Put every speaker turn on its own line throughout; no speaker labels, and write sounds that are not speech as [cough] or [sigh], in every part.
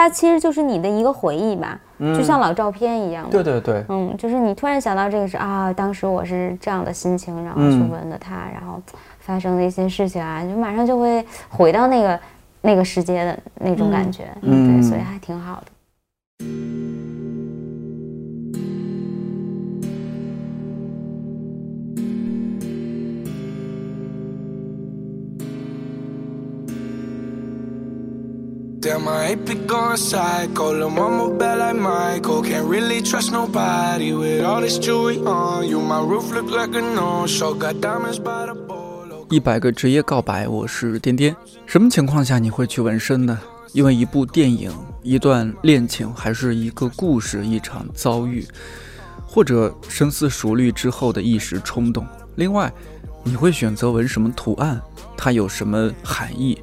它其实就是你的一个回忆吧，就像老照片一样。
对对对，
嗯，就是你突然想到这个是啊，当时我是这样的心情，然后去闻的它，然后发生的一些事情啊，就马上就会回到那个那个时间的那种感觉，对，所以还挺好的。Damn, I ain't been going psycho. Lil' mama bad like Michael. Can't really trust nobody with all this jewelry on you. My roof look like a no-show. Got diamonds by the bolo. 一百个职业告白，我是颠颠。什么情况下你会去纹身呢？因为一部电影、一段恋情，还是一个故事、一场遭遇，或者深思熟虑之后的一时冲动。另外，你会选择纹什么图案？它有什么含义？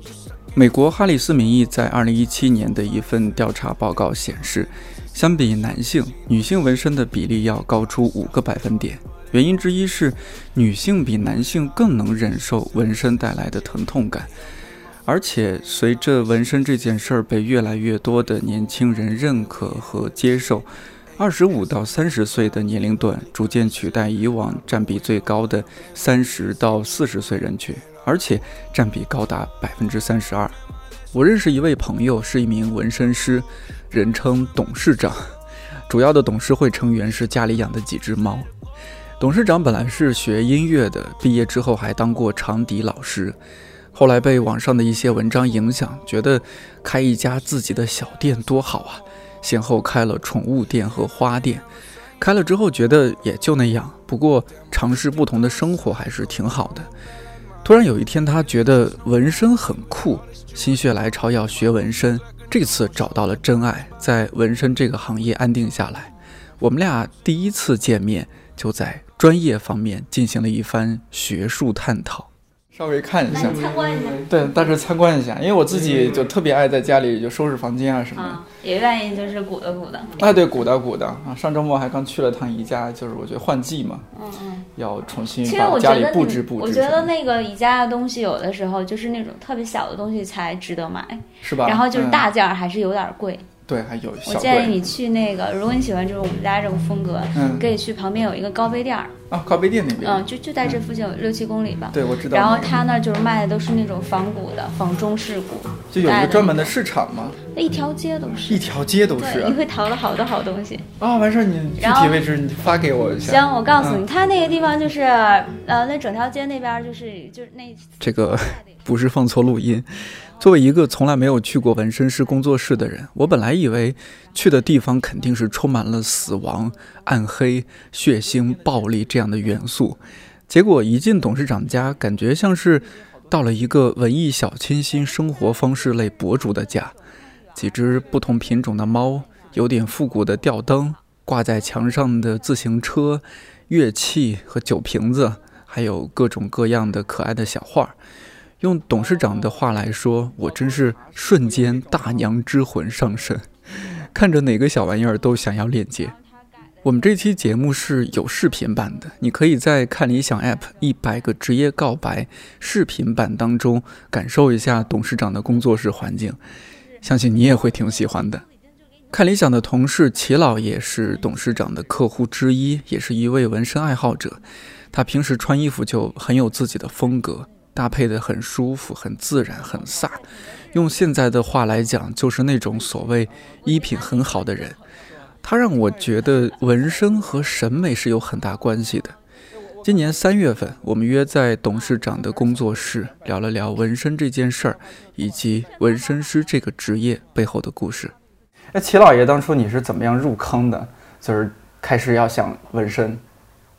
美国哈里斯民意在二零一七年的一份调查报告显示，相比男性，女性纹身的比例要高出五个百分点。原因之一是，女性比男性更能忍受纹身带来的疼痛感。而且，随着纹身这件事儿被越来越多的年轻人认可和接受，二十五到三十岁的年龄段逐渐取代以往占比最高的三十到四十岁人群。而且占比高达百分之三十二。我认识一位朋友，是一名纹身师，人称董事长。主要的董事会成员是家里养的几只猫。董事长本来是学音乐的，毕业之后还当过长笛老师，后来被网上的一些文章影响，觉得开一家自己的小店多好啊，先后开了宠物店和花店。开了之后觉得也就那样，不过尝试不同的生活还是挺好的。突然有一天，他觉得纹身很酷，心血来潮要学纹身。这次找到了真爱，在纹身这个行业安定下来。我们俩第一次见面，就在专业方面进行了一番学术探讨。稍微看一下，
参观一下，
对，大致参观一下，因为我自己就特别爱在家里就收拾房间啊什么的，
也愿意就是鼓捣鼓捣。
哎，对，鼓捣鼓捣啊！上周末还刚去了趟宜家，就是我觉得换季嘛，嗯嗯，要重新把家里布置布置。
我觉得那个宜家的东西有的时候就是那种特别小的东西才值得买，
是吧？
然后就是大件儿还是有点贵。
对，还有。
我建议你去那个，如果你喜欢就是我们家这种风格，嗯，可以去旁边有一个高碑店儿。
啊，高碑店那边。
嗯，就就在这附近有六七公里吧。
对，我知道。
然后他那就是卖的都是那种仿古的，仿中式古。
就有一个专门的市场吗？
那一条街都是。
一条街都是。
你会淘到好多好东西。
啊，完事儿你具体位置你发给我一下。
行，我告诉你，他那个地方就是呃，那整条街那边就是就是那。
这个 [laughs] 不是放错录音。作为一个从来没有去过纹身师工作室的人，我本来以为去的地方肯定是充满了死亡、暗黑、血腥、暴力这样的元素，结果一进董事长家，感觉像是到了一个文艺小清新生活方式类博主的家。几只不同品种的猫，有点复古的吊灯，挂在墙上的自行车、乐器和酒瓶子，还有各种各样的可爱的小画。用董事长的话来说，我真是瞬间大娘之魂上身，看着哪个小玩意儿都想要链接。我们这期节目是有视频版的，你可以在看理想 App 一百个职业告白视频版当中感受一下董事长的工作室环境，相信你也会挺喜欢的。看理想的同事齐老也是董事长的客户之一，也是一位纹身爱好者。他平时穿衣服就很有自己的风格。搭配的很舒服，很自然，很飒。用现在的话来讲，就是那种所谓衣品很好的人。他让我觉得纹身和审美是有很大关系的。今年三月份，我们约在董事长的工作室聊了聊纹身这件事儿，以及纹身师这个职业背后的故事。哎，齐老爷，当初你是怎么样入坑的？就是开始要想纹身。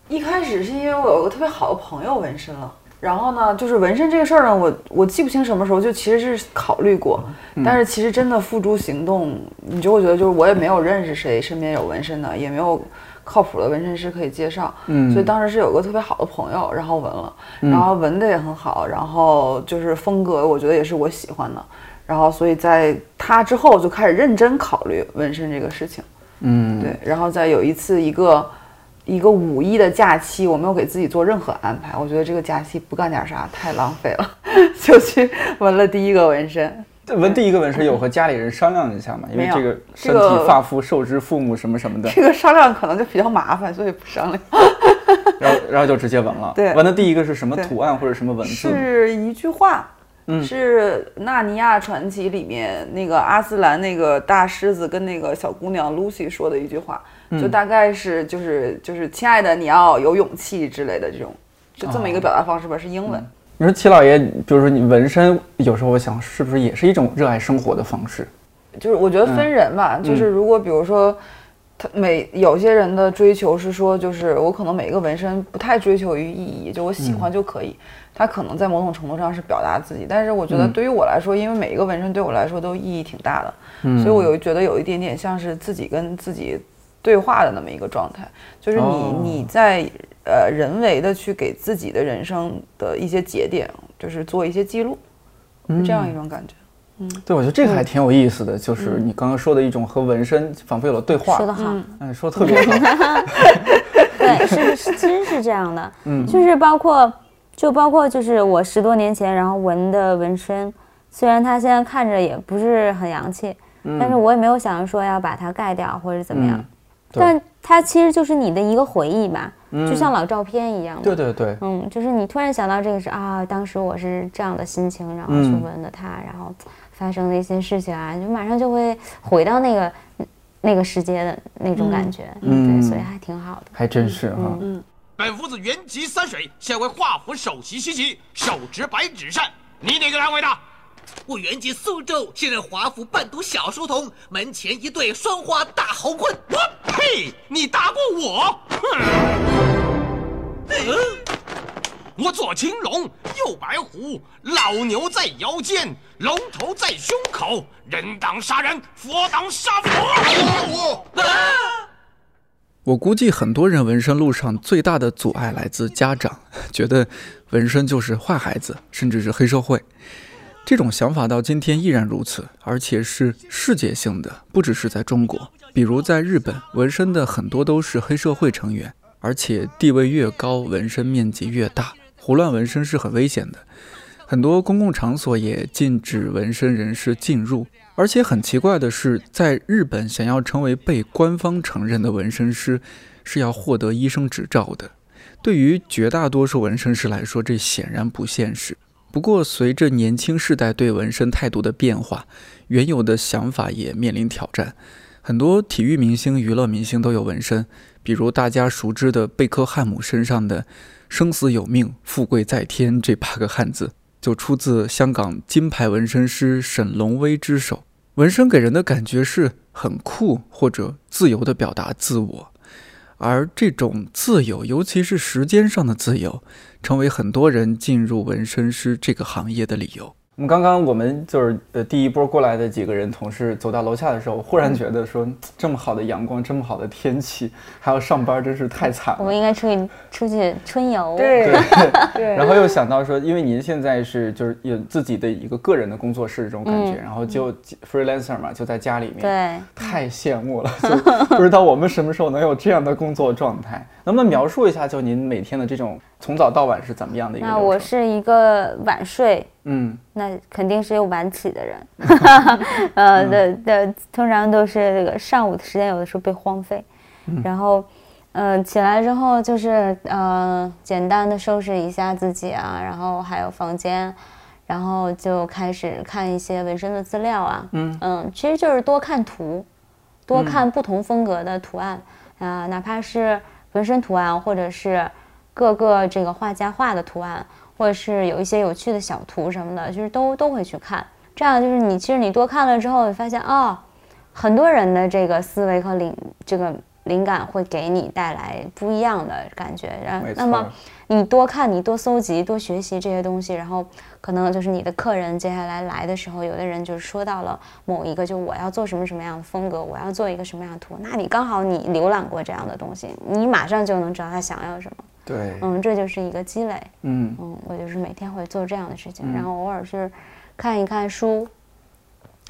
一开始是因为我有个特别好的朋友纹身了。然后呢，就是纹身这个事儿呢，我我记不清什么时候就其实是考虑过，但是其实真的付诸行动，你就会觉得就是我也没有认识谁身边有纹身的，也没有靠谱的纹身师可以介绍，嗯，所以当时是有个特别好的朋友，然后纹了，然后纹的也很好，然后就是风格我觉得也是我喜欢的，然后所以在他之后就开始认真考虑纹身这个事情，嗯，对，然后再有一次一个。一个五一的假期，我没有给自己做任何安排。我觉得这个假期不干点啥太浪费了，[laughs] 就去纹了第一个纹身。
纹第一个纹身有和家里人商量一下嘛？因为这个身
体
发肤受之父母什么什么的。
这个商量可能就比较麻烦，所以不商量。[laughs]
然后然后就直接纹了。
对，
纹的第一个是什么图案或者什么文字？
是一句话。是《纳尼亚传奇》里面那个阿斯兰那个大狮子跟那个小姑娘 Lucy 说的一句话，就大概是就是就是亲爱的，你要有勇气之类的这种，就这么一个表达方式吧，是英文。
你说齐老爷，比如说你纹身，有时候我想是不是也是一种热爱生活的方式？
就是我觉得分人吧，就是如果比如说他每有些人的追求是说，就是我可能每一个纹身不太追求于意义，就我喜欢就可以。他可能在某种程度上是表达自己，但是我觉得对于我来说，因为每一个纹身对我来说都意义挺大的，所以我有觉得有一点点像是自己跟自己对话的那么一个状态，就是你你在呃人为的去给自己的人生的一些节点，就是做一些记录，这样一种感觉。
嗯，对，我觉得这个还挺有意思的，就是你刚刚说的一种和纹身仿佛有了对话。
说得好，
嗯，说的特别好。[laughs] [laughs]
对，是是，其实是这样的，[laughs] 嗯，就是包括。就包括就是我十多年前然后纹的纹身，虽然它现在看着也不是很洋气，但是我也没有想着说要把它盖掉或者怎么样，但它其实就是你的一个回忆吧，就像老照片一样。
对对对，
嗯，就是你突然想到这个是啊，当时我是这样的心情，然后去闻的它，然后发生的一些事情啊，就马上就会回到那个那个时间的那种感觉，对，所以还挺好的。
还真是哈。嗯。
本夫子原籍三水，现为华府首席西岐，手执白纸扇。你哪个单位的？
我原籍苏州，现任华府伴读小书童，门前一对双花大猴棍。
我呸！你打过我？哼我左青龙，右白虎，老牛在腰间，龙头在胸口。人挡杀人，佛挡杀佛。
我估计很多人纹身路上最大的阻碍来自家长，觉得纹身就是坏孩子，甚至是黑社会。这种想法到今天依然如此，而且是世界性的，不只是在中国。比如在日本，纹身的很多都是黑社会成员，而且地位越高，纹身面积越大，胡乱纹身是很危险的。很多公共场所也禁止纹身人士进入。而且很奇怪的是，在日本，想要成为被官方承认的纹身师，是要获得医生执照的。对于绝大多数纹身师来说，这显然不现实。不过，随着年轻世代对纹身态度的变化，原有的想法也面临挑战。很多体育明星、娱乐明星都有纹身，比如大家熟知的贝克汉姆身上的“生死有命，富贵在天”这八个汉字，就出自香港金牌纹身师沈龙威之手。纹身给人的感觉是很酷或者自由地表达自我，而这种自由，尤其是时间上的自由，成为很多人进入纹身师这个行业的理由。我们刚刚我们就是呃第一波过来的几个人同事走到楼下的时候，忽然觉得说这么好的阳光，这么好的天气，还要上班，真是太惨了。
我们应该出去出去春游。
对 [laughs] 对。
然后又想到说，因为您现在是就是有自己的一个个人的工作室这种感觉，然后就 freelancer 嘛，就在家里面。
对。
太羡慕了，就不知道我们什么时候能有这样的工作状态。能不能描述一下，就您每天的这种从早到晚是怎么样的一个？
那我是一个晚睡，嗯，那肯定是有晚起的人，[laughs] 呃的的，通常都是这个上午的时间，有的时候被荒废，然后，嗯，起来之后就是呃，简单的收拾一下自己啊，然后还有房间，然后就开始看一些纹身的资料啊，嗯。嗯，其实就是多看图，多看不同风格的图案。啊，哪怕是。纹身图案，或者是各个这个画家画的图案，或者是有一些有趣的小图什么的，就是都都会去看。这样就是你其实你多看了之后，你发现哦，很多人的这个思维和灵这个灵感会给你带来不一样的感觉。然后，那么你多看，你多搜集，多学习这些东西，然后。可能就是你的客人接下来来的时候，有的人就是说到了某一个，就我要做什么什么样的风格，我要做一个什么样的图，那你刚好你浏览过这样的东西，你马上就能知道他想要什么。
对，
嗯，这就是一个积累。嗯嗯，我就是每天会做这样的事情，然后偶尔是看一看书，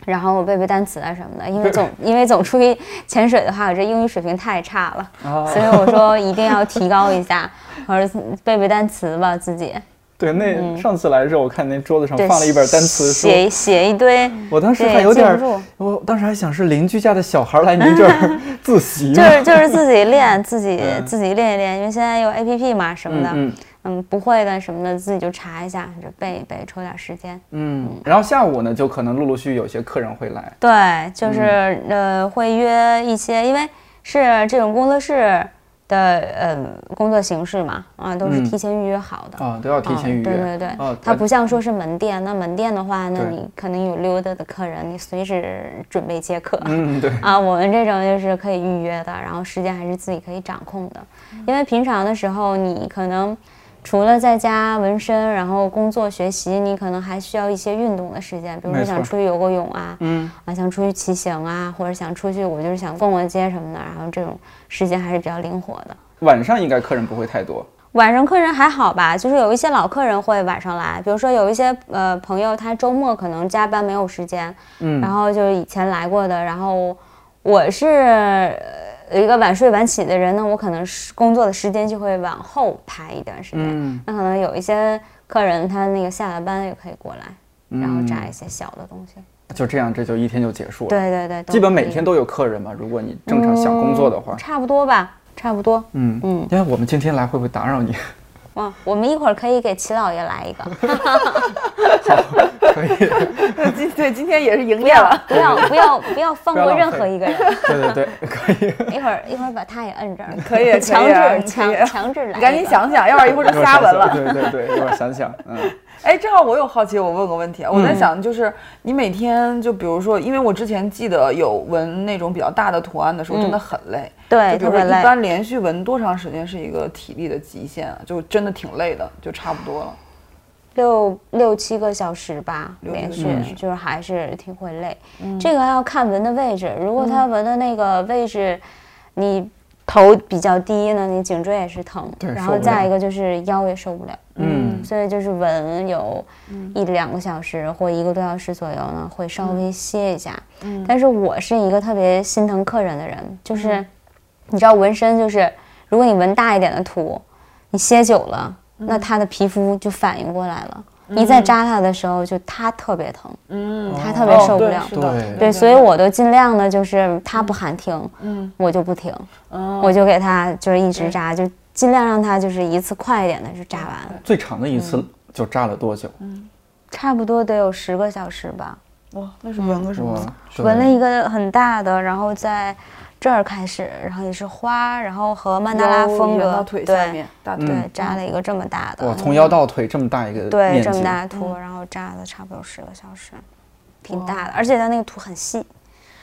然后我背背单词啊什么的，因为总 [laughs] 因为总出去潜水的话，我这英语水平太差了，所以我说一定要提高一下，或者背背单词吧自己。
对，那上次来的时候，我看那桌子上放了一本单词书，
写写一堆。
我当时还有点，我当时还想是邻居家的小孩来您这儿 [laughs] 自习，
就是就是自己练，自己自己练一练，因为现在有 A P P 嘛什么的，嗯嗯，不会的什么的自己就查一下，就背一背，抽点时间。
嗯，然后下午呢，就可能陆陆续续有些客人会来。
对，就是呃会约一些，因为是这种工作室。的呃工作形式嘛，啊都是提前预约好的
啊，都要提前预约。
对对对，它不像说是门店，那门店的话，那你可能有溜达的客人，你随时准备接客。
嗯，对。
啊，我们这种就是可以预约的，然后时间还是自己可以掌控的，因为平常的时候你可能。除了在家纹身，然后工作学习，你可能还需要一些运动的时间，比如说想出去游个泳啊，嗯啊，想出去骑行啊，或者想出去，我就是想逛逛街什么的，然后这种时间还是比较灵活的。
晚上应该客人不会太多，
晚上客人还好吧，就是有一些老客人会晚上来，比如说有一些呃朋友他周末可能加班没有时间，嗯，然后就是以前来过的，然后我是。一个晚睡晚起的人呢，我可能是工作的时间就会往后排一段时间。嗯，那可能有一些客人，他那个下了班也可以过来，然后炸一些小的东西。
就这样，这就一天就结束了。
对对对，
基本每天都有客人嘛。如果你正常想工作的话，
差不多吧，差不多。
嗯嗯，因为我们今天来会不会打扰你？
哇，我们一会儿可以给齐老爷来一个。
好，可以。
今对今天也是营业了，
不要不要不要放过任何一个人。
对对对，[laughs] 可以。
一会儿一会儿把他也摁这儿。
可以，
强制强强制来。
你赶紧想想，要不然一会儿就瞎纹了。
对对对，一会儿想想，嗯。
哎，正好我有好奇，我问个问题啊，我在想，就是你每天就比如说，因为我之前记得有纹那种比较大的图案的时候，真的很累。
对，
就比如说一般连续纹多长时间是一个体力的极限啊？就真的挺累的，就差不多了。
六六七个小时吧，连续就是还是挺会累。这个要看纹的位置，如果他纹的那个位置，你。头比较低呢，你颈椎也是疼，然后再一个就是腰也受不了，嗯，所以就是纹有一两个小时或一个多小时左右呢，会稍微歇一下。嗯，但是我是一个特别心疼客人的人，就是你知道纹身就是，如果你纹大一点的图，你歇久了，那他的皮肤就反应过来了。一再扎他的时候，就他特别疼，嗯，他特别受不了，
对
对，所以我都尽量的，就是他不喊停，嗯，我就不停，我就给他就是一直扎，就尽量让他就是一次快一点的就扎完。
最长的一次就扎了多久？
嗯，差不多得有十个小时吧。
哇，那是纹个什么？
纹了一个很大的，然后在。这儿开始，然后也是花，然后和曼达拉风格，
对，
对，扎了一个这么大的，
哇，从腰到腿这么大一个，
对，这么大的图，然后扎了差不多十个小时，挺大的，而且它那个图很细，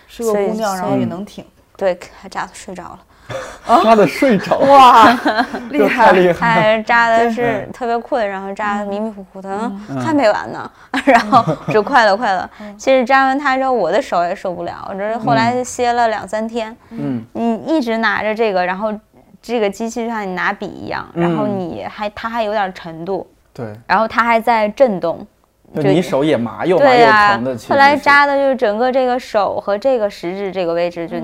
是个姑娘，然后也能挺，
对，还扎的睡着了。[laughs]
扎的睡着
哇，[laughs] 厉害
厉害！
扎的是特别困，然后扎的迷迷糊糊的，还没完呢。[laughs] 然后就快了快了。其实扎完它之后，我的手也受不了，这后来歇了两三天。嗯，你一直拿着这个，然后这个机器就像你拿笔一样，然后你还它还有点沉度。
对。
然后它还在震动，
就你手也麻又麻又疼的。
后来扎的就是整个这个手和这个食指这个位置就。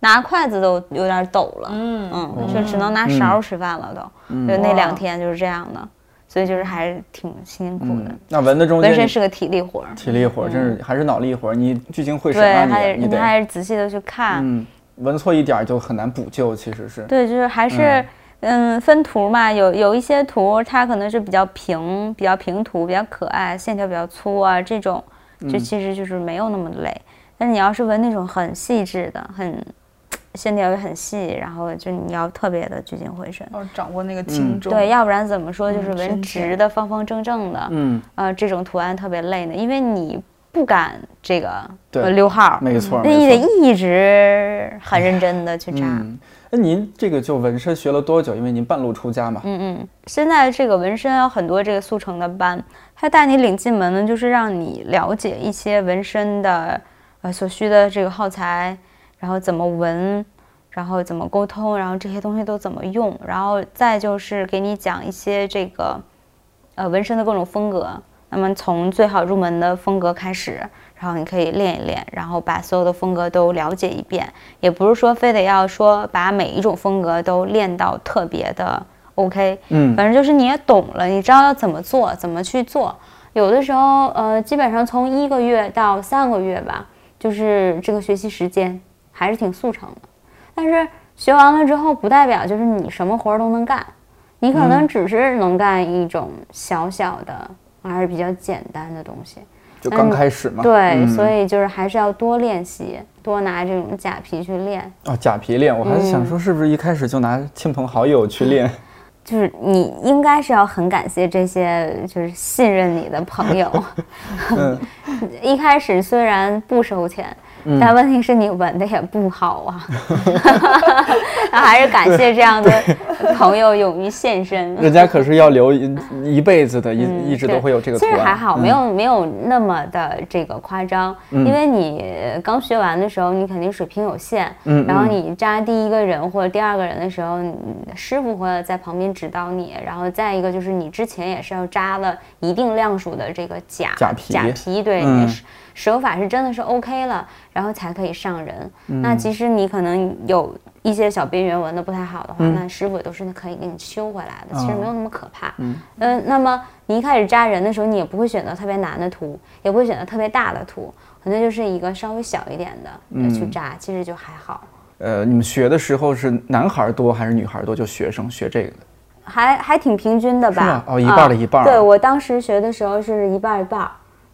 拿筷子都有点抖了，嗯嗯，就只能拿勺吃饭了，都就那两天就是这样的，所以就是还是挺辛苦的。
那纹的中间
纹身是个体力活儿，
体力活儿真是还是脑力活儿，你聚精会神啊，你
你还是仔细的去看，
嗯，纹错一点就很难补救，其实是。
对，就是还是嗯分图嘛，有有一些图它可能是比较平、比较平图、比较可爱，线条比较粗啊，这种就其实就是没有那么累。但是你要是纹那种很细致的、很线条也很细，然后就你要特别的聚精会神，
哦，掌握那个轻重，
对，要不然怎么说就是纹直的、方方正正的，嗯，呃，这种图案特别累呢，因为你不敢这个溜号，
没错，
那你得一直很认真的去扎。
那您这个就纹身学了多久？因为您半路出家嘛。
嗯嗯，现在这个纹身有很多这个速成的班，他带你领进门呢，就是让你了解一些纹身的呃所需的这个耗材。然后怎么纹，然后怎么沟通，然后这些东西都怎么用，然后再就是给你讲一些这个，呃，纹身的各种风格。那么从最好入门的风格开始，然后你可以练一练，然后把所有的风格都了解一遍。也不是说非得要说把每一种风格都练到特别的 OK，嗯，反正就是你也懂了，你知道要怎么做，怎么去做。有的时候，呃，基本上从一个月到三个月吧，就是这个学习时间还是挺速成的。但是学完了之后，不代表就是你什么活儿都能干，你可能只是能干一种小小的，还是比较简单的东西。
就刚开始嘛。
对，所以就是还是要多练习，多拿这种假皮去练。
哦，假皮练，我还是想说，是不是一开始就拿亲朋好友去练？[laughs]
就是你应该是要很感谢这些就是信任你的朋友。[laughs] 一开始虽然不收钱。但问题是你纹的也不好啊，[laughs] 那还是感谢这样的朋友勇于现身。
人家可是要留一一辈子的，一一直都会有这个。
其实还好，没有没有那么的这个夸张，因为你刚学完的时候，你肯定水平有限。嗯。然后你扎第一个人或者第二个人的时候，师傅会在旁边指导你。然后再一个就是你之前也是要扎了一定量数的这个假
假皮，
假皮对。手法是真的是 OK 了，然后才可以上人。那其实你可能有一些小边缘纹的不太好的话，那师傅也都是可以给你修回来的，其实没有那么可怕。嗯，那么你一开始扎人的时候，你也不会选择特别难的图，也不会选择特别大的图，可能就是一个稍微小一点的去扎，其实就还好。
呃，你们学的时候是男孩多还是女孩多？就学生学这个的，
还还挺平均的吧？
哦，一半的一半。
对我当时学的时候是一半一半。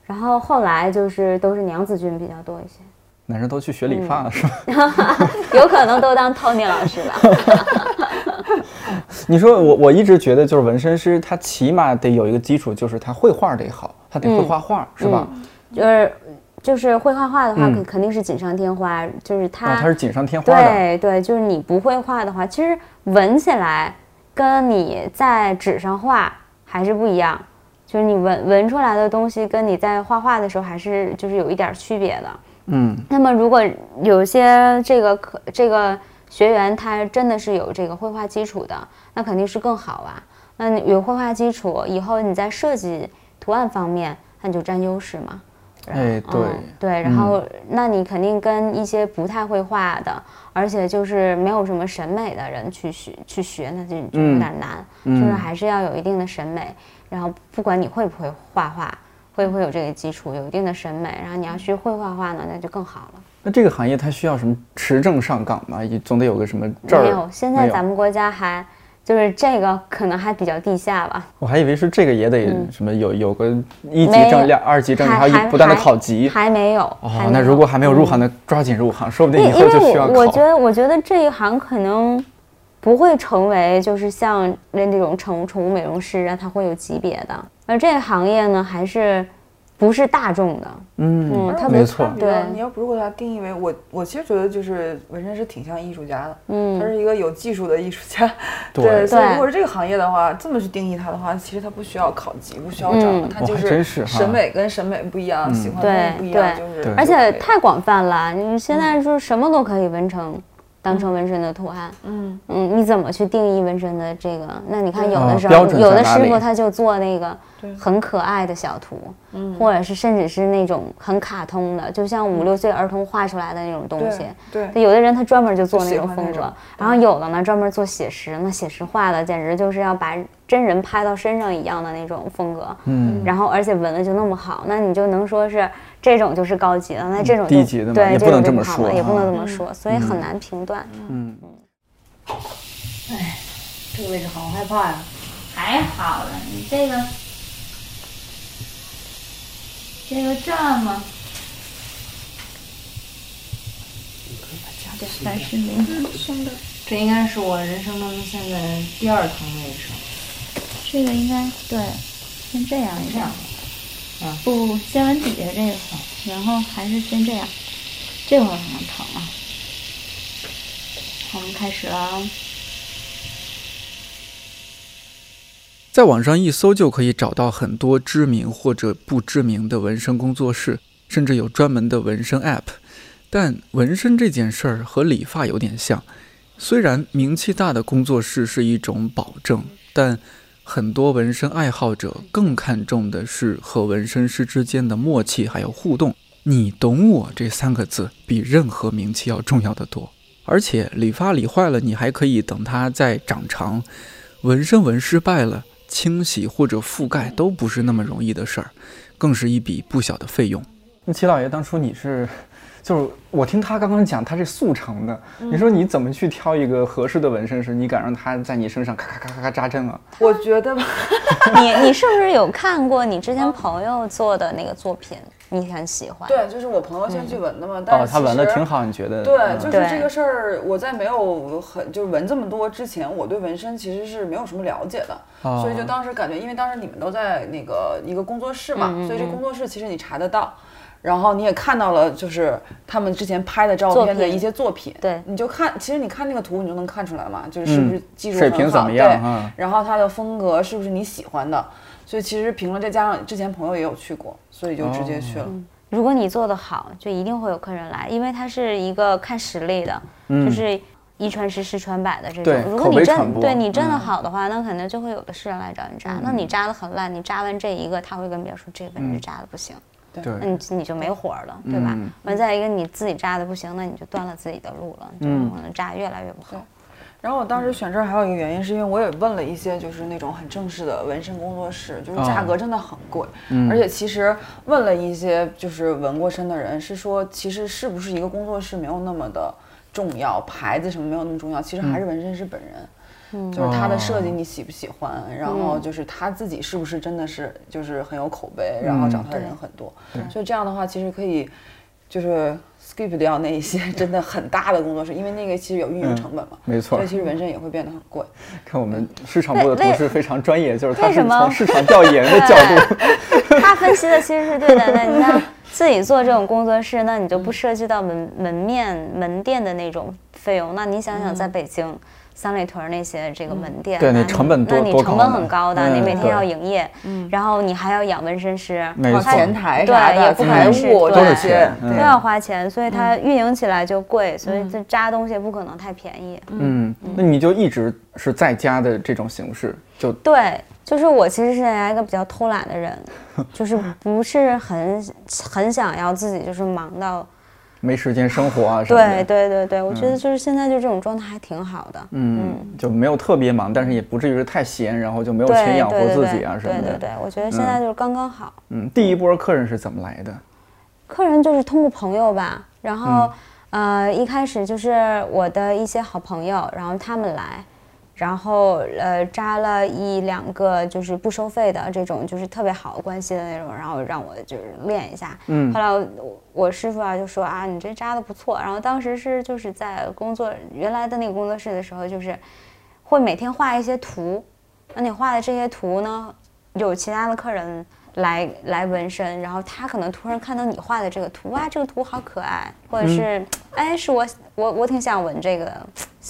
然后后来就是都是娘子军比较多一些，
男生都去学理发了是吧？[laughs]
有可能都当 Tony 老师了。[laughs]
你说我我一直觉得就是纹身师他起码得有一个基础，就是他绘画得好，他得会画画是吧？
就是就是会画画的话，肯肯定是锦上添花。就是他
他是锦上添花
的。对对，就是你不会画的话，其实纹起来跟你在纸上画还是不一样。就是你纹纹出来的东西，跟你在画画的时候还是就是有一点区别的。嗯，那么如果有些这个可这个学员他真的是有这个绘画基础的，那肯定是更好啊。那你有绘画基础以后，你在设计图案方面，那你就占优势嘛。
哎，对
对，然后那你肯定跟一些不太会画的，而且就是没有什么审美的人去学去学，那就就有点难。就是还是要有一定的审美。然后不管你会不会画画，会不会有这个基础，有一定的审美，然后你要学会画画呢，那就更好了。
那这个行业它需要什么持证上岗吗？也总得有个什么证？
没有，现在咱们国家还就是这个可能还比较地下吧。
我还以为是这个也得什么有有个一级证、两二级证，还要不断的考级。
还没有。
哦，那如果还没有入行的，抓紧入行，说不定以后就需要考。
我觉得，我觉得这一行可能。不会成为就是像那那种宠宠物美容师啊，他会有级别的。而这个行业呢，还是不是大众的？
嗯，没错。
对，你要如果它定义为我，我其实觉得就是纹身师挺像艺术家的。嗯，他是一个有技术的艺术家。[laughs]
对，
所以如果是这个行业的话，这么去定义它的话，其实它不需要考级，不需要证，它就是审美跟审美不一样，喜欢的不一样，就是。
而且太广泛了，你现在就是什么都可以纹成。当成纹身的图案，嗯。嗯，你怎么去定义纹身的这个？那你看有的时候，有的师傅他就做那个很可爱的小图，嗯，或者是甚至是那种很卡通的，就像五六岁儿童画出来的那种东西。
对，
有的人他专门就做那种风格，然后有的呢专门做写实，那写实画的简直就是要把真人拍到身上一样的那种风格，嗯，然后而且纹的就那么好，那你就能说是。这种就是高级的，那这种
低级的
对，
也不能这么说，
也不能这么说，所以很难评断。嗯嗯。
哎，这个位置好害怕呀！还好了，你这个这个这么，这三十零松的，这应该是我人生当中现在第二疼的位置。
这个应该对，先这样这样。不不，先完底下这个，然后还是先这样，这会儿好像疼啊。我们开始了。
在网上一搜就可以找到很多知名或者不知名的纹身工作室，甚至有专门的纹身 App。但纹身这件事儿和理发有点像，虽然名气大的工作室是一种保证，但。很多纹身爱好者更看重的是和纹身师之间的默契，还有互动。你懂我这三个字比任何名气要重要的多。而且理发理坏了，你还可以等它再长长，纹身纹失败了，清洗或者覆盖都不是那么容易的事儿，更是一笔不小的费用。那齐老爷，当初你是？就是我听他刚刚讲，他是速成的。你说你怎么去挑一个合适的纹身师？你敢让他在你身上咔咔咔咔咔扎针啊？
我觉得，[laughs] [laughs]
你你是不是有看过你之前朋友做的那个作品？你很喜欢？
对，就是我朋友先去纹的嘛。哦，
他纹的挺好，你觉得？
对，就是这个事儿，我在没有很就是纹这么多之前，我对纹身其实是没有什么了解的。所以就当时感觉，因为当时你们都在那个一个工作室嘛，所以这工作室其实你查得到。然后你也看到了，就是他们之前拍的照片的一些作品，
对，
你就看，其实你看那个图，你就能看出来嘛，就是是不是技术
水平怎么样？
对，然后他的风格是不是你喜欢的？所以其实评论再加上之前朋友也有去过，所以就直接去了。
如果你做的好，就一定会有客人来，因为它是一个看实力的，就是一传十，十传百的这种。如果你真对你真的好的话，那肯定就会有的是人来找你扎。那你扎的很烂，你扎完这一个，他会跟别人说这个你扎的不行。
对，
那你你就没活了，对吧？完再一个你自己扎的不行，那你就断了自己的路了，就可能扎越来越不好。
然后我当时选这儿还有一个原因，是因为我也问了一些就是那种很正式的纹身工作室，就是价格真的很贵，而且其实问了一些就是纹过身的人，是说其实是不是一个工作室没有那么的重要，牌子什么没有那么重要，其实还是纹身师本人。就是他的设计你喜不喜欢，然后就是他自己是不是真的是就是很有口碑，然后找他的人很多，所以这样的话其实可以就是 skip 掉那一些 [laughs] 真的很大的工作室，因为那个其实有运营成本嘛，
没错，
所以其实纹身也会变得很贵。
看我们市场部的同事非常专业，就是他是从市场调研的角度，[laughs]
他分析的其实是对的。那你看自己做这种工作室，那你就不涉及到门门面门店的那种费用，那你想想在北京。三里屯那些这个门店，
对，你成本多，
那你成本很高的，你每天要营业，然后你还要养纹身师，
前台
对，也不可
能
是
都是钱，
都要花钱，所以它运营起来就贵，所以这扎东西不可能太便宜。
嗯，那你就一直是在家的这种形式，就
对，就是我其实是一个比较偷懒的人，就是不是很很想要自己就是忙到。
没时间生活啊什么的。
对对对对，我觉得就是现在就这种状态还挺好的。
嗯，就没有特别忙，但是也不至于是太闲，然后就没有钱养活自己啊什么的。
对对对，我觉得现在就是刚刚好。
嗯，第一波客人是怎么来的？
客人就是通过朋友吧，然后呃一开始就是我的一些好朋友，然后他们来。然后呃扎了一两个就是不收费的这种就是特别好关系的那种，然后让我就是练一下。嗯。后来我我师傅啊就说啊你这扎的不错。然后当时是就是在工作原来的那个工作室的时候，就是会每天画一些图。那你画的这些图呢，有其他的客人来来纹身，然后他可能突然看到你画的这个图啊，这个图好可爱，或者是哎是我我我挺想纹这个。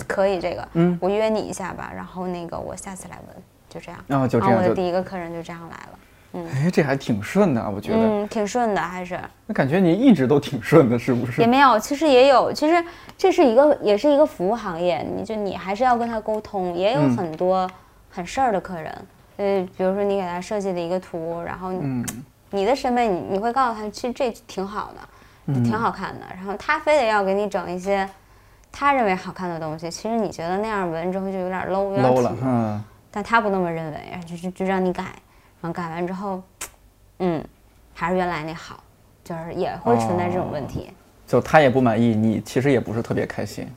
可以，这个，嗯，我约你一下吧，然后那个我下次来纹，就这样，
然后就这样，
我的第一个客人就这样来了，
嗯，哎，这还挺顺的，我觉得，嗯，
挺顺的，还是，
那感觉你一直都挺顺的，是不是？
也没有，其实也有，其实这是一个，也是一个服务行业，你就你还是要跟他沟通，也有很多很事儿的客人，呃，比如说你给他设计的一个图，然后，嗯，你的审美，你你会告诉他，其实这挺好的，挺好看的，然后他非得要给你整一些。他认为好看的东西，其实你觉得那样纹之后就有点 low，有点
了，嗯。
但他不那么认为，就就就让你改，然后改完之后，嗯，还是原来那好，就是也会存在这种问题。
就他也不满意，你其实也不是特别开心。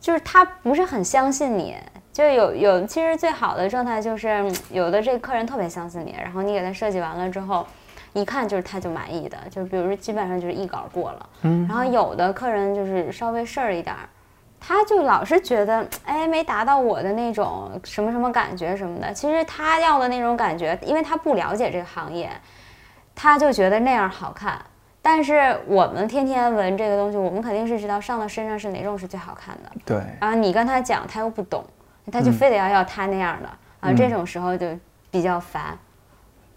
就是他不是很相信你，就有有，其实最好的状态就是有的这个客人特别相信你，然后你给他设计完了之后。一看就是他就满意的，就比如说基本上就是一稿过了。嗯，然后有的客人就是稍微事儿一点儿，他就老是觉得哎没达到我的那种什么什么感觉什么的。其实他要的那种感觉，因为他不了解这个行业，他就觉得那样好看。但是我们天天闻这个东西，我们肯定是知道上到身上是哪种是最好看的。
对。
然后你跟他讲，他又不懂，他就非得要要他那样的啊，这种时候就比较烦，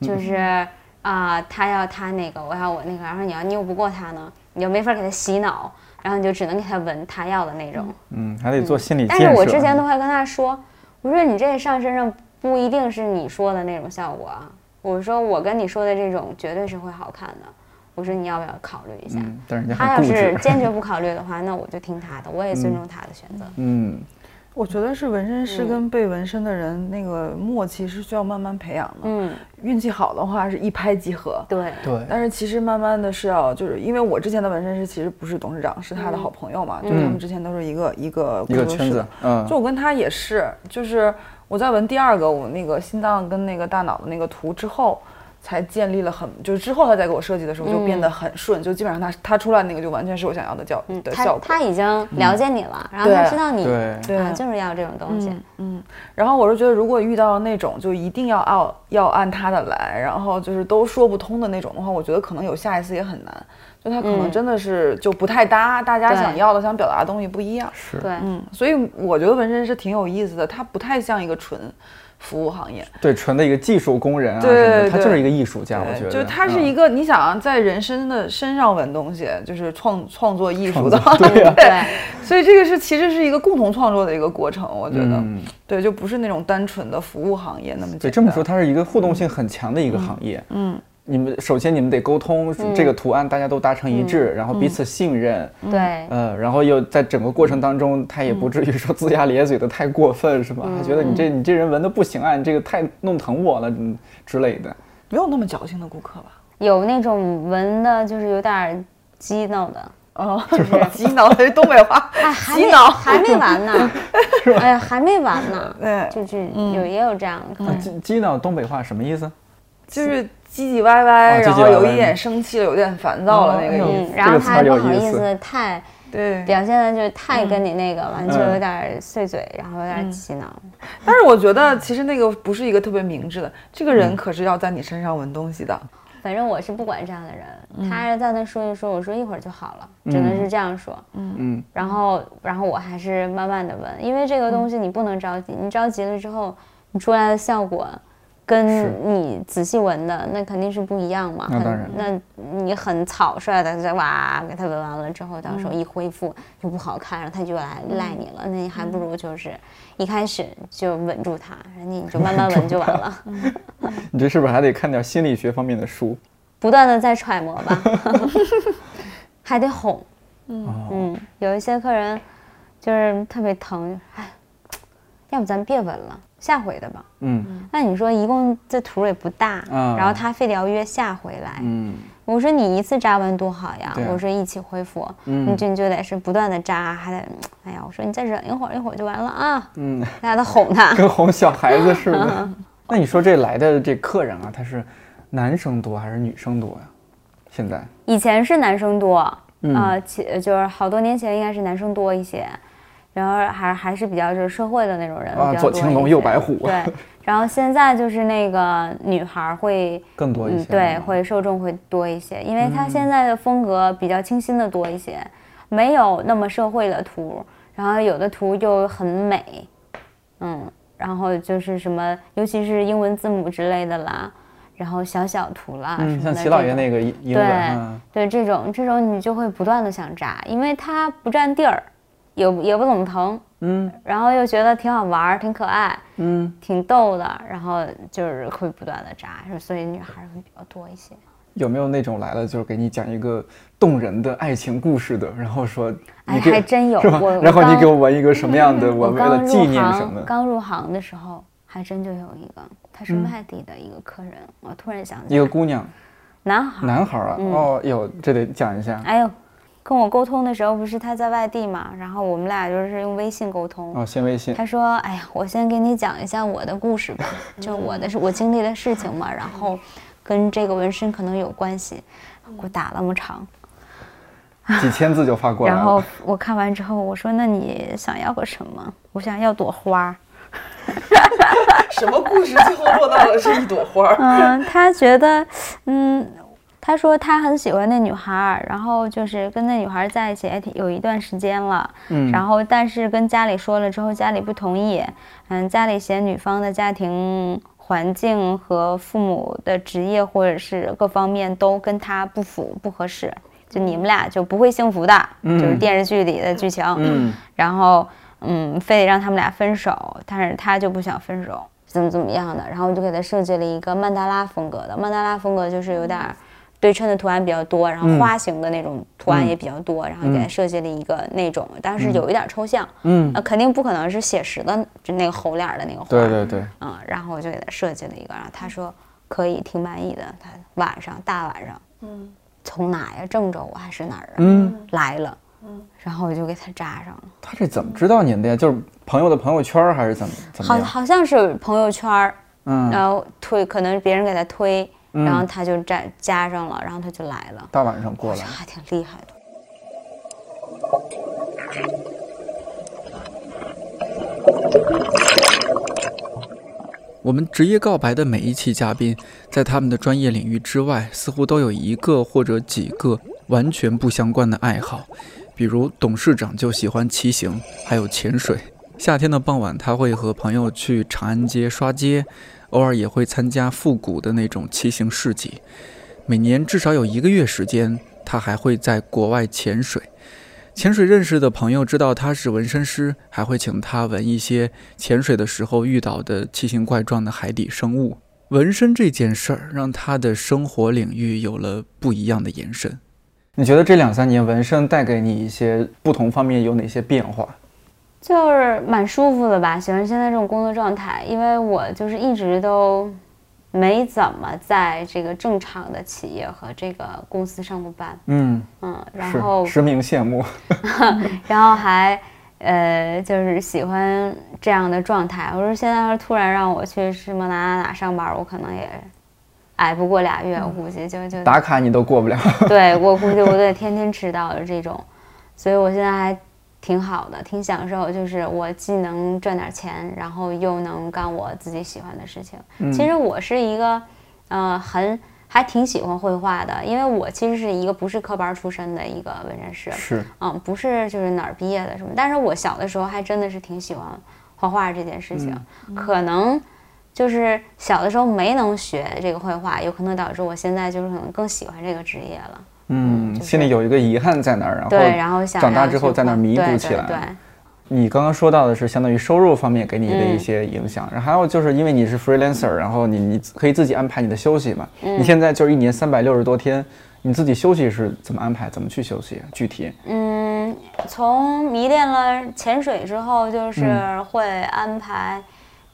就是。啊，他要他那个，我要我那个，然后你要拗不过他呢，你就没法给他洗脑，然后你就只能给他闻他要的那种。
嗯，还得做心理
建设。但是我之前都会跟他说，我说你这上身上不一定是你说的那种效果啊，我说我跟你说的这种绝对是会好看的，我说你要不要考虑一下？
但是
他要是 [laughs] 坚决不考虑的话，那我就听他的，我也尊重他的选择。
嗯，
我觉得是纹身师跟被纹身的人那个默契是需要慢慢培养的。嗯，运气好的话是一拍即合。
对
对。
但是其实慢慢的是要，就是因为我之前的纹身师其实不是董事长，是他的好朋友嘛，就是他们之前都是一个一个
一个圈子。
嗯。就我跟他也是，就是我在纹第二个我那个心脏跟那个大脑的那个图之后。才建立了很，就是之后他再给我设计的时候就变得很顺，就基本上他他出来那个就完全是我想要的效的效果。
他已经了解你了，然后他知道你
对
就是要这种东西。
嗯，然后我是觉得如果遇到那种就一定要按要按他的来，然后就是都说不通的那种的话，我觉得可能有下一次也很难。就他可能真的是就不太搭，大家想要的想表达的东西不一样。
是，
对，
嗯，所以我觉得纹身是挺有意思的，它不太像一个纯。服务行业，
对纯的一个技术工人啊
什么
的，他就是一个艺术家，我觉得，
就是他是一个，你想在人身的身上纹东西，就是创创作艺术的，[laughs]
对
对，
所以这个是其实是一个共同创作的一个过程，我觉得，对，就不是那种单纯的服务行业那么，
对，这么说，它是一个互动性很强的一个行业，嗯。你们首先你们得沟通这个图案，大家都达成一致，然后彼此信任，
对，
呃，然后又在整个过程当中，他也不至于说龇牙咧嘴的太过分，是吧？觉得你这你这人纹的不行啊，你这个太弄疼我了，之类的。
没有那么矫情的顾客吧？
有那种纹的，就是有点激恼的，
哦，[laughs] 就是。激恼的东北话，[laughs]
激恼还没完呢，[laughs] 哎呀，还没完呢，
对，
就是有也有这样的。
激激恼东北话什么意思？
就是。唧唧歪歪，然后有一点生气了，有点烦躁了那个意思。
然后他不好意思太
对
表现的就是太跟你那个了，就有点碎嘴，然后有点气恼。
但是我觉得其实那个不是一个特别明智的，这个人可是要在你身上纹东西的。
反正我是不管这样的人，他在那说一说，我说一会儿就好了，只能是这样说。嗯嗯。然后然后我还是慢慢的纹，因为这个东西你不能着急，你着急了之后，你出来的效果。跟你仔细闻的那肯定是不一样嘛。
那当然。
那你很草率的在哇给他闻完了之后，到时候一恢复就不好看，然后他就来赖你了。那你还不如就是一开始就稳住他，人家你就慢慢闻就完了。[laughs]
你这是不是还得看点心理学方面的书？
不断的在揣摩吧，[laughs] 还得哄。嗯嗯，有一些客人就是特别疼，哎，要不咱别闻了。下回的吧，嗯，那你说一共这图也不大，然后他非得要约下回来，嗯，我说你一次扎完多好呀，我说一起恢复，嗯，你就你就得是不断的扎，还得，哎呀，我说你再忍一会儿，一会儿就完了啊，嗯，大家都哄他，[laughs]
跟哄小孩子似的。[laughs] 那你说这来的这客人啊，他是男生多还是女生多呀？现在。
以前是男生多，啊，其就是好多年前应该是男生多一些。然后还还是比较就是社会的那种人啊，
左青龙右白虎。
对，然后现在就是那个女孩会
更多一些，
对，会受众会多一些，因为她现在的风格比较清新的多一些，没有那么社会的图，然后有的图就很美，嗯，然后就是什么，尤其是英文字母之类的啦，然后小小图啦，
嗯，像齐老爷那个英
文，对，对，这种这种你就会不断的想扎，因为它不占地儿。也也不怎么疼，嗯，然后又觉得挺好玩，挺可爱，嗯，挺逗的，然后就是会不断的扎，所以女孩会比较多一些。
有没有那种来了就是给你讲一个动人的爱情故事的，然后说，
哎，还真有，
然后你给我纹一个什么样的，[laughs] 我为了纪念什么？
刚入行的时候，还真就有一个，他是外地的一个客人，我突然想起
一个姑娘，
男孩，
男孩啊，哦，有这得讲一下，
哎呦。跟我沟通的时候，不是他在外地嘛，然后我们俩就是用微信沟通。
哦，先微信。
他说：“哎呀，我先给你讲一下我的故事吧，[laughs] 就我的是我经历的事情嘛，然后跟这个纹身可能有关系。”给我打那么长，
几千字就发过来
了。然后我看完之后，我说：“那你想要个什么？我想要朵花。[laughs] ”
什么故事最后落到了是一朵花？[laughs]
嗯，他觉得，嗯。他说他很喜欢那女孩，然后就是跟那女孩在一起也挺有一段时间了，嗯，然后但是跟家里说了之后，家里不同意，嗯，家里嫌女方的家庭环境和父母的职业或者是各方面都跟他不符不合适，就你们俩就不会幸福的，就是电视剧里的剧情，嗯，[laughs] 然后嗯，非得让他们俩分手，但是他就不想分手，怎么怎么样的，然后我就给他设计了一个曼达拉风格的，曼达拉风格就是有点。对称的图案比较多，然后花形的那种图案也比较多，然后给他设计了一个那种，但是有一点抽象，嗯，呃，肯定不可能是写实的，就那个猴脸的那个画，
对对对，
嗯，然后我就给他设计了一个，然后他说可以，挺满意的。他晚上大晚上，嗯，从哪呀？郑州还是哪儿啊？嗯，来了，嗯，然后我就给他扎上了。
他这怎么知道您的呀？就是朋友的朋友圈还是怎么？
好，好像是朋友圈，嗯，然后推，可能别人给他推。然后他就加加上了，然后他就来了。
大晚上过来，
还挺厉害的。
我们职业告白的每一期嘉宾，在他们的专业领域之外，似乎都有一个或者几个完全不相关的爱好。比如董事长就喜欢骑行，还有潜水。夏天的傍晚，他会和朋友去长安街刷街。偶尔也会参加复古的那种骑行市集，每年至少有一个月时间，他还会在国外潜水。潜水认识的朋友知道他是纹身师，还会请他纹一些潜水的时候遇到的奇形怪状的海底生物。纹身这件事儿让他的生活领域有了不一样的延伸。你觉得这两三年纹身带给你一些不同方面有哪些变化？
就是蛮舒服的吧，喜欢现在这种工作状态，因为我就是一直都没怎么在这个正常的企业和这个公司上过班。嗯嗯，然后
实名羡慕，[laughs] [laughs]
然后还呃就是喜欢这样的状态。我说现在要是突然让我去什么哪哪哪上班，我可能也挨不过俩月，我估计就就
打卡你都过不了。
对我估计我得天天迟到的这种，所以我现在还。挺好的，挺享受，就是我既能赚点钱，然后又能干我自己喜欢的事情。其实我是一个，呃，很还挺喜欢绘画的，因为我其实是一个不是科班出身的一个纹身师，
是，
嗯，不是就是哪儿毕业的什么，但是我小的时候还真的是挺喜欢画画这件事情，可能就是小的时候没能学这个绘画，有可能导致我现在就是可能更喜欢这个职业了。
嗯，心里有一个遗憾在那儿，然后
对，然后
长大之后在那儿弥补起来。
对，
你刚刚说到的是相当于收入方面给你的一些影响，然后还有就是因为你是 freelancer，然后你你可以自己安排你的休息嘛。你现在就是一年三百六十多天，你自己休息是怎么安排？怎么去休息？具体？
嗯，从迷恋了潜水之后，就是会安排。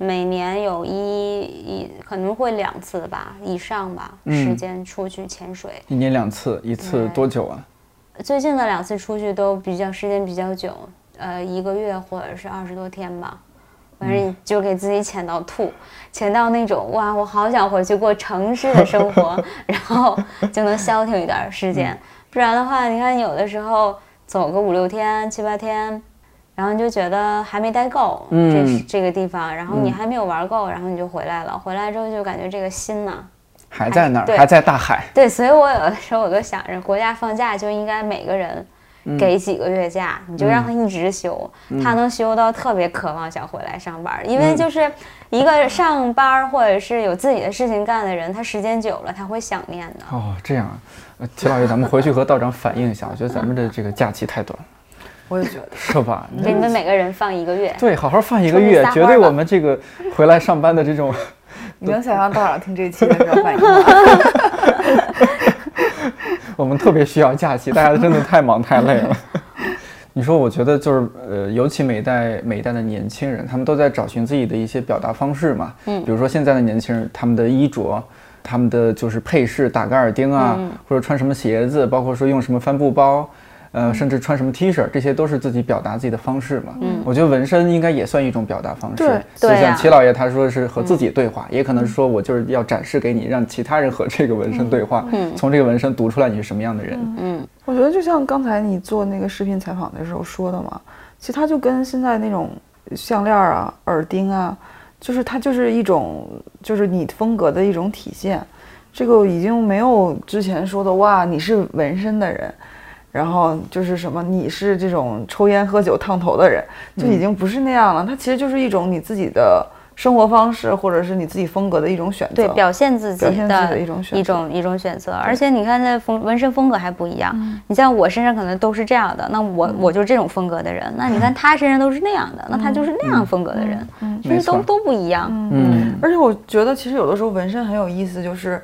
每年有一一可能会两次吧，以上吧，时间出去潜水。
一年两次，一次多久啊？
最近的两次出去都比较时间比较久，呃，一个月或者是二十多天吧。反正就给自己潜到吐，潜到那种哇，我好想回去过城市的生活，[laughs] 然后就能消停一段时间。不然的话，你看有的时候走个五六天、七八天。然后你就觉得还没待够，这这个地方，然后你还没有玩够，然后你就回来了。回来之后就感觉这个心呢，
还在那儿，还在大海。
对，所以我有的时候我都想着，国家放假就应该每个人给几个月假，你就让他一直休，他能休到特别渴望想回来上班。因为就是一个上班或者是有自己的事情干的人，他时间久了他会想念的。
哦，这样，齐老师，咱们回去和道长反映一下，我觉得咱们的这个假期太短了。
我也觉得 [laughs]
是吧？
给你们每个人放一个月，
对，好好放一个月，绝对我们这个回来上班的这种，[laughs]
你能想象道长听这期的时候反应吗？[laughs]
我们特别需要假期，大家真的太忙太累了。你说，我觉得就是呃，尤其每一代每一代的年轻人，他们都在找寻自己的一些表达方式嘛。嗯，比如说现在的年轻人，他们的衣着，他们的就是配饰，打个耳钉啊，或者穿什么鞋子，包括说用什么帆布包。呃，甚至穿什么 T 恤，这些都是自己表达自己的方式嘛。嗯，我觉得纹身应该也算一种表达方式。
对，
就像齐老爷他说是和自己对话，也可能是说我就是要展示给你，让其他人和这个纹身对话。嗯，从这个纹身读出来你是什么样的人。
嗯，我觉得就像刚才你做那个视频采访的时候说的嘛，其实它就跟现在那种项链啊、耳钉啊，就是它就是一种就是你风格的一种体现。这个已经没有之前说的哇，你是纹身的人。然后就是什么，你是这种抽烟喝酒烫头的人，就已经不是那样了。它其实就是一种你自己的生活方式，或者是你自己风格的一种选择，
对，表现自己
的一种
一种一种选择。而且你看，那风纹身风格还不一样。你像我身上可能都是这样的，那我我就是这种风格的人。那你看他身上都是那样的，那他就是那样风格的人。其实都都不一样。
嗯，而且我觉得其实有的时候纹身很有意思，就是。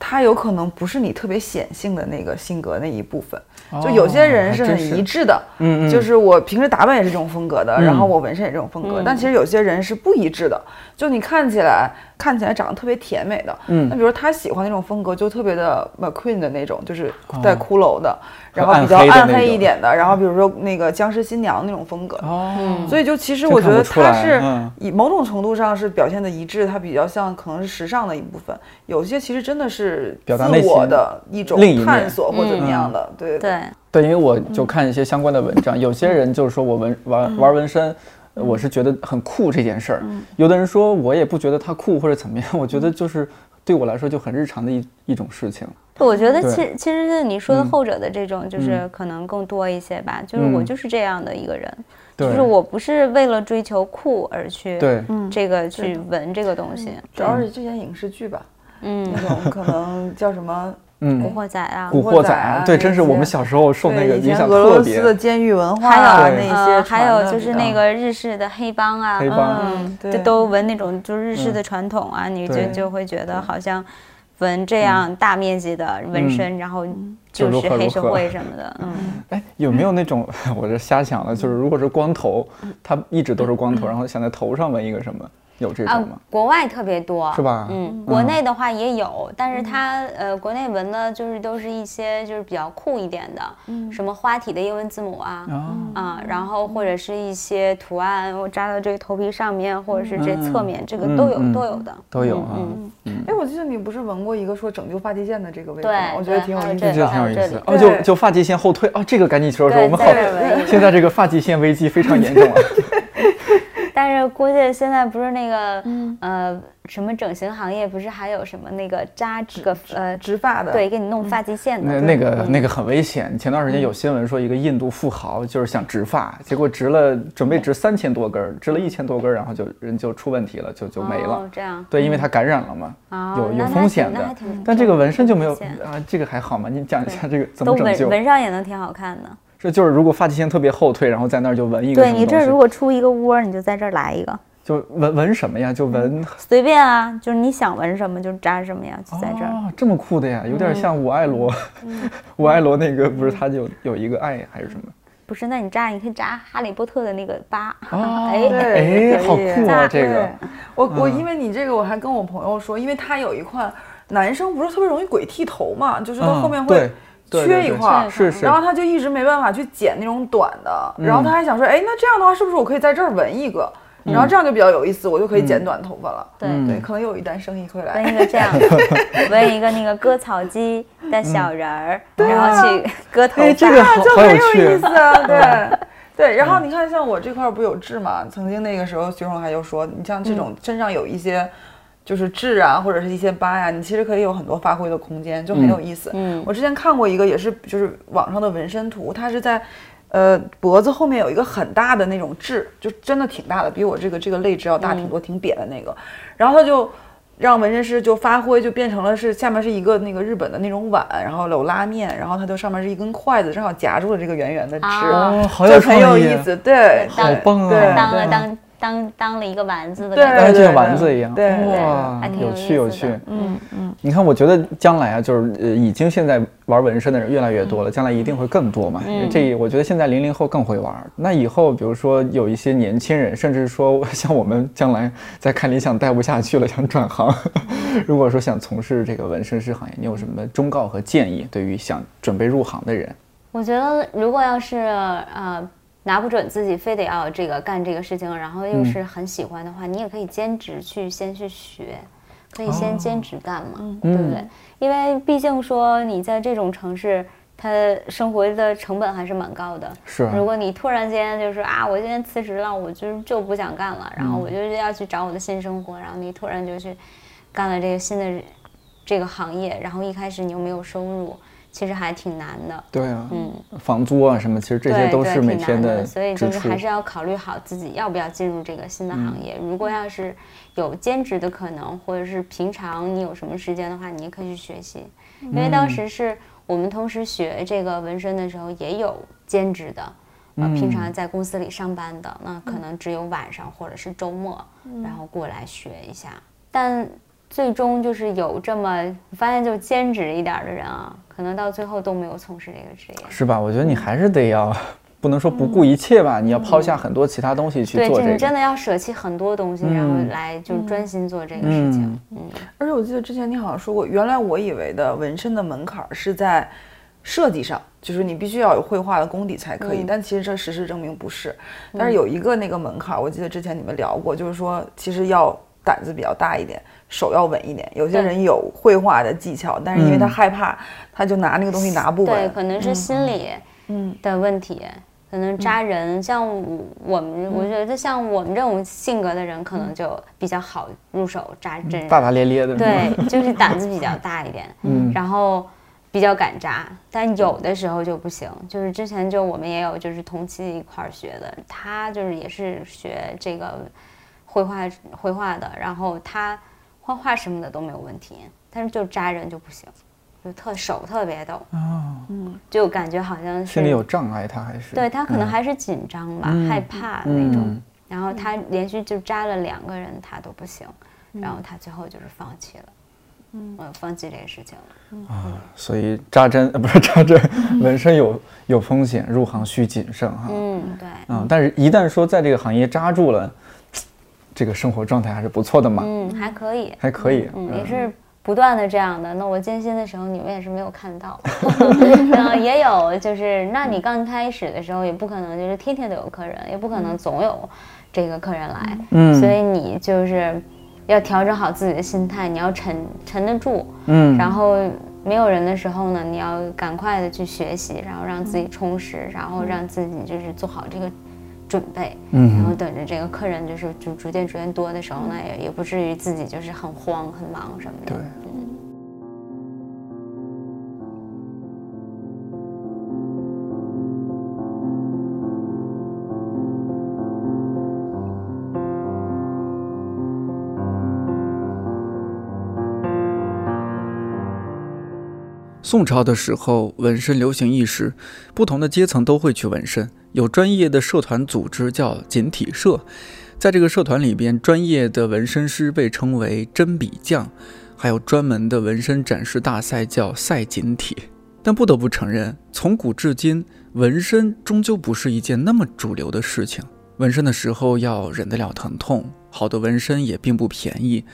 它有可能不是你特别显性的那个性格那一部分。就有些人是很一致的，嗯嗯，就是我平时打扮也是这种风格的，然后我纹身也这种风格，但其实有些人是不一致的。就你看起来看起来长得特别甜美的，嗯，那比如他喜欢那种风格，就特别的 McQueen 的那种，就是带骷髅的。然后比较暗黑一点的，然后比如说那个僵尸新娘那种风格，哦，所以就其实我觉得它是以某种程度上是表现的一致，它比较像可能是时尚的一部分。有些其实真的是自我的一种探索或怎么样的，对。
对。
对，因为我就看一些相关的文章，有些人就是说我纹玩玩纹身，我是觉得很酷这件事儿，有的人说我也不觉得它酷或者怎么样，我觉得就是对我来说就很日常的一一种事情。
我觉得其其实是你说的后者的这种，就是可能更多一些吧。就是我就是这样的一个人，就是我不是为了追求酷而去
对。
这个去闻这个东西。
主要是之前影视剧吧，嗯，那种可能叫什么
嗯。古惑仔啊，
古惑仔啊，对，真是我们小时候受那个影响
俄罗斯的监狱文化
啊，
那些
还有就是那个日式的黑帮啊，
黑帮，
就都闻那种就日式的传统啊，你就就会觉得好像。纹这样大面积的纹身，然后就是黑社会什么的，嗯，
哎，有没有那种 [laughs] 我这瞎想的，就是如果是光头，他一直都是光头，然后想在头上纹一个什么？有这种吗？
国外特别多，
是吧？
嗯，国内的话也有，但是它呃，国内纹的就是都是一些就是比较酷一点的，嗯，什么花体的英文字母啊，啊，然后或者是一些图案，我扎到这个头皮上面，或者是这侧面，这个都有都有的，
都有
啊。
嗯，哎，我记得你不是纹过一个说拯救发际线的这个位置吗？我觉得挺有意思，
这挺有意思。哦，就就发际线后退。哦，这个赶紧说说，我们好，现在这个发际线危机非常严重啊。[laughs]
但是估计现在不是那个，呃，什么整形行业不是还有什么那个扎这个呃
植发的，
对，给你弄发际线
的。那那个那个很危险。前段时间有新闻说一个印度富豪就是想植发，结果植了准备植三千多根，植了一千多根，然后就人就出问题了，就就没了。
这样。
对，因为他感染了嘛，有有风险的。但这个纹身就没有啊，这个还好嘛？你讲一下这个怎么拯救？
纹上也能挺好看的。
这就是如果发际线特别后退，然后在那儿就纹一个。
对你这如果出一个窝，你就在这儿来一个。
就纹纹什么呀？就纹
随便啊，就是你想纹什么就扎什么呀，就在这儿。
这么酷的呀，有点像我爱罗，[laughs] 我爱罗那个不是他有有一个爱还是什么？
不是，那你扎你可以扎哈利波特的那个疤。[laughs]
哎哎，好酷啊！这个
我我因为你这个我还跟我朋友说，因为他有一块男生不是特别容易鬼剃头嘛，就是到后面会。缺一块，
是是，
然后他就一直没办法去剪那种短的，然后他还想说，哎，那这样的话是不是我可以在这儿纹一个，然后这样就比较有意思，我就可以剪短头发了。
对
对，可能有一单生意会来。
纹一个这样，纹一个那个割草机的小人儿，[laughs] 然后去割头发，
这个
就 [laughs] 很有意思啊。对。对，然后你看，像我这块不有痣嘛？曾经那个时候，徐荣还就说，你像这种身上有一些。就是痣啊，或者是一些疤呀，你其实可以有很多发挥的空间，就很有意思。嗯，我之前看过一个，也是就是网上的纹身图，它是在，呃，脖子后面有一个很大的那种痣，就真的挺大的，比我这个这个泪痣要大挺多，挺扁的那个。然后他就让纹身师就发挥，就变成了是下面是一个那个日本的那种碗，然后有拉面，然后它就上面是一根筷子，正好夹住了这个圆圆的痣，
哦，好
有很有意思，对，
好棒啊，
当了当。当当了一个丸子的
感觉，
就像丸子一样，
对
哇，
有
趣有趣。
嗯嗯，
你看，我觉得将来啊，就是呃，已经现在玩纹身的人越来越多了，将来一定会更多嘛。这我觉得现在零零后更会玩。那以后，比如说有一些年轻人，甚至说像我们将来在看理想待不下去了，想转行，[laughs] 如果说想从事这个纹身师行业，你有什么忠告和建议？对于想准备入行的人，
我觉得如果要是呃。拿不准自己非得要这个干这个事情，然后又是很喜欢的话，你也可以兼职去先去学，可以先兼职干嘛，对不对？因为毕竟说你在这种城市，它生活的成本还是蛮高的。
是，
如果你突然间就是啊，我今天辞职了，我就就不想干了，然后我就要去找我的新生活，然后你突然就去干了这个新的这个行业，然后一开始你又没有收入。其实还挺难的，
对啊，嗯，房租啊什么，其实这些都是每天
的，所以就是还是要考虑好自己要不要进入这个新的行业。如果要是有兼职的可能，或者是平常你有什么时间的话，你也可以去学习。因为当时是我们同时学这个纹身的时候，也有兼职的，呃，平常在公司里上班的，那可能只有晚上或者是周末，然后过来学一下。但最终就是有这么发现，就兼职一点的人啊，可能到最后都没有从事这个职业，
是吧？我觉得你还是得要。不能说不顾一切吧，你要抛下很多其他东西去做这个。
你真的要舍弃很多东西，然后来就专心做这个事情。嗯，
而且我记得之前你好像说过，原来我以为的纹身的门槛是在设计上，就是你必须要有绘画的功底才可以。但其实这事实证明不是。但是有一个那个门槛，我记得之前你们聊过，就是说其实要胆子比较大一点，手要稳一点。有些人有绘画的技巧，但是因为他害怕，他就拿那个东西拿不稳。
对，可能是心理嗯。的问题。可能扎人，像我们，我觉得像我们这种性格的人，可能就比较好入手扎针，
大大咧咧的，
对，就是胆子比较大一点，[laughs] 嗯，然后比较敢扎，但有的时候就不行。就是之前就我们也有就是同期一块儿学的，他就是也是学这个绘画绘画的，然后他画画什么的都没有问题，但是就扎人就不行。就特手特别抖，嗯，就感觉好像是
心里有障碍，他还是
对他可能还是紧张吧，害怕那种。然后他连续就扎了两个人，他都不行，然后他最后就是放弃了，嗯，放弃这个事情了。
啊，所以扎针呃不是扎针，[laughs] 纹身有有风险，入行需谨慎哈。
嗯，对，
嗯，但是一旦说在这个行业扎住了，这个生活状态还是不错的嘛。
嗯，还可以，
还可以，
嗯，也是。不断的这样的，那我艰辛的时候你们也是没有看到，然 [laughs] 后也有就是，那你刚开始的时候也不可能就是天天都有客人，也不可能总有这个客人来，嗯，所以你就是要调整好自己的心态，你要沉沉得住，嗯，然后没有人的时候呢，你要赶快的去学习，然后让自己充实，然后让自己就是做好这个。准备，嗯，然后等着这个客人就是就逐渐逐渐多的时候呢，也也不至于自己就是很慌很忙什么的。
对，
嗯。
宋朝的时候，纹身流行一时，不同的阶层都会去纹身。有专业的社团组织叫锦体社，在这个社团里边，专业的纹身师被称为针笔匠，还有专门的纹身展示大赛叫赛锦体。但不得不承认，从古至今，纹身终究不是一件那么主流的事情。纹身的时候要忍得了疼痛，好的纹身也并不便宜，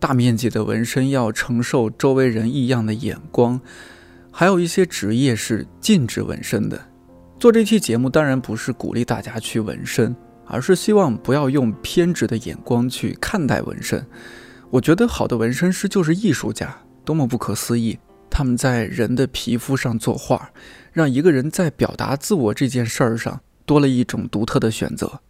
大面积的纹身要承受周围人异样的眼光，还有一些职业是禁止纹身的。做这期节目当然不是鼓励大家去纹身，而是希望不要用偏执的眼光去看待纹身。我觉得好的纹身师就是艺术家，多么不可思议！他们在人的皮肤上作画，让一个人在表达自我这件事儿上多了一种独特的选择。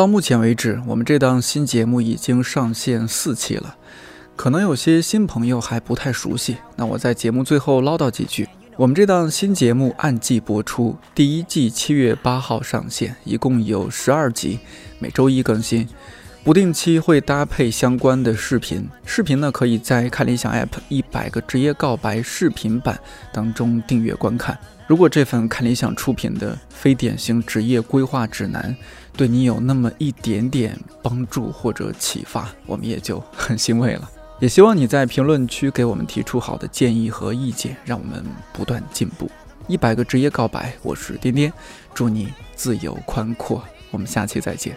到目前为止，我们这档新节目已经上线四期了，可能有些新朋友还不太熟悉。那我在节目最后唠叨几句：我们这档新节目按季播出，第一季七月八号上线，一共有十二集，每周一更新，不定期会搭配相关的视频。视频呢，可以在看理想 App 一百个职业告白视频版当中订阅观看。如果这份看理想出品的非典型职业规划指南，对你有那么一点点帮助或者启发，我们也就很欣慰了。[laughs] 也希望你在评论区给我们提出好的建议和意见，让我们不断进步。一百个职业告白，我是颠颠，祝你自由宽阔。我们下期再见。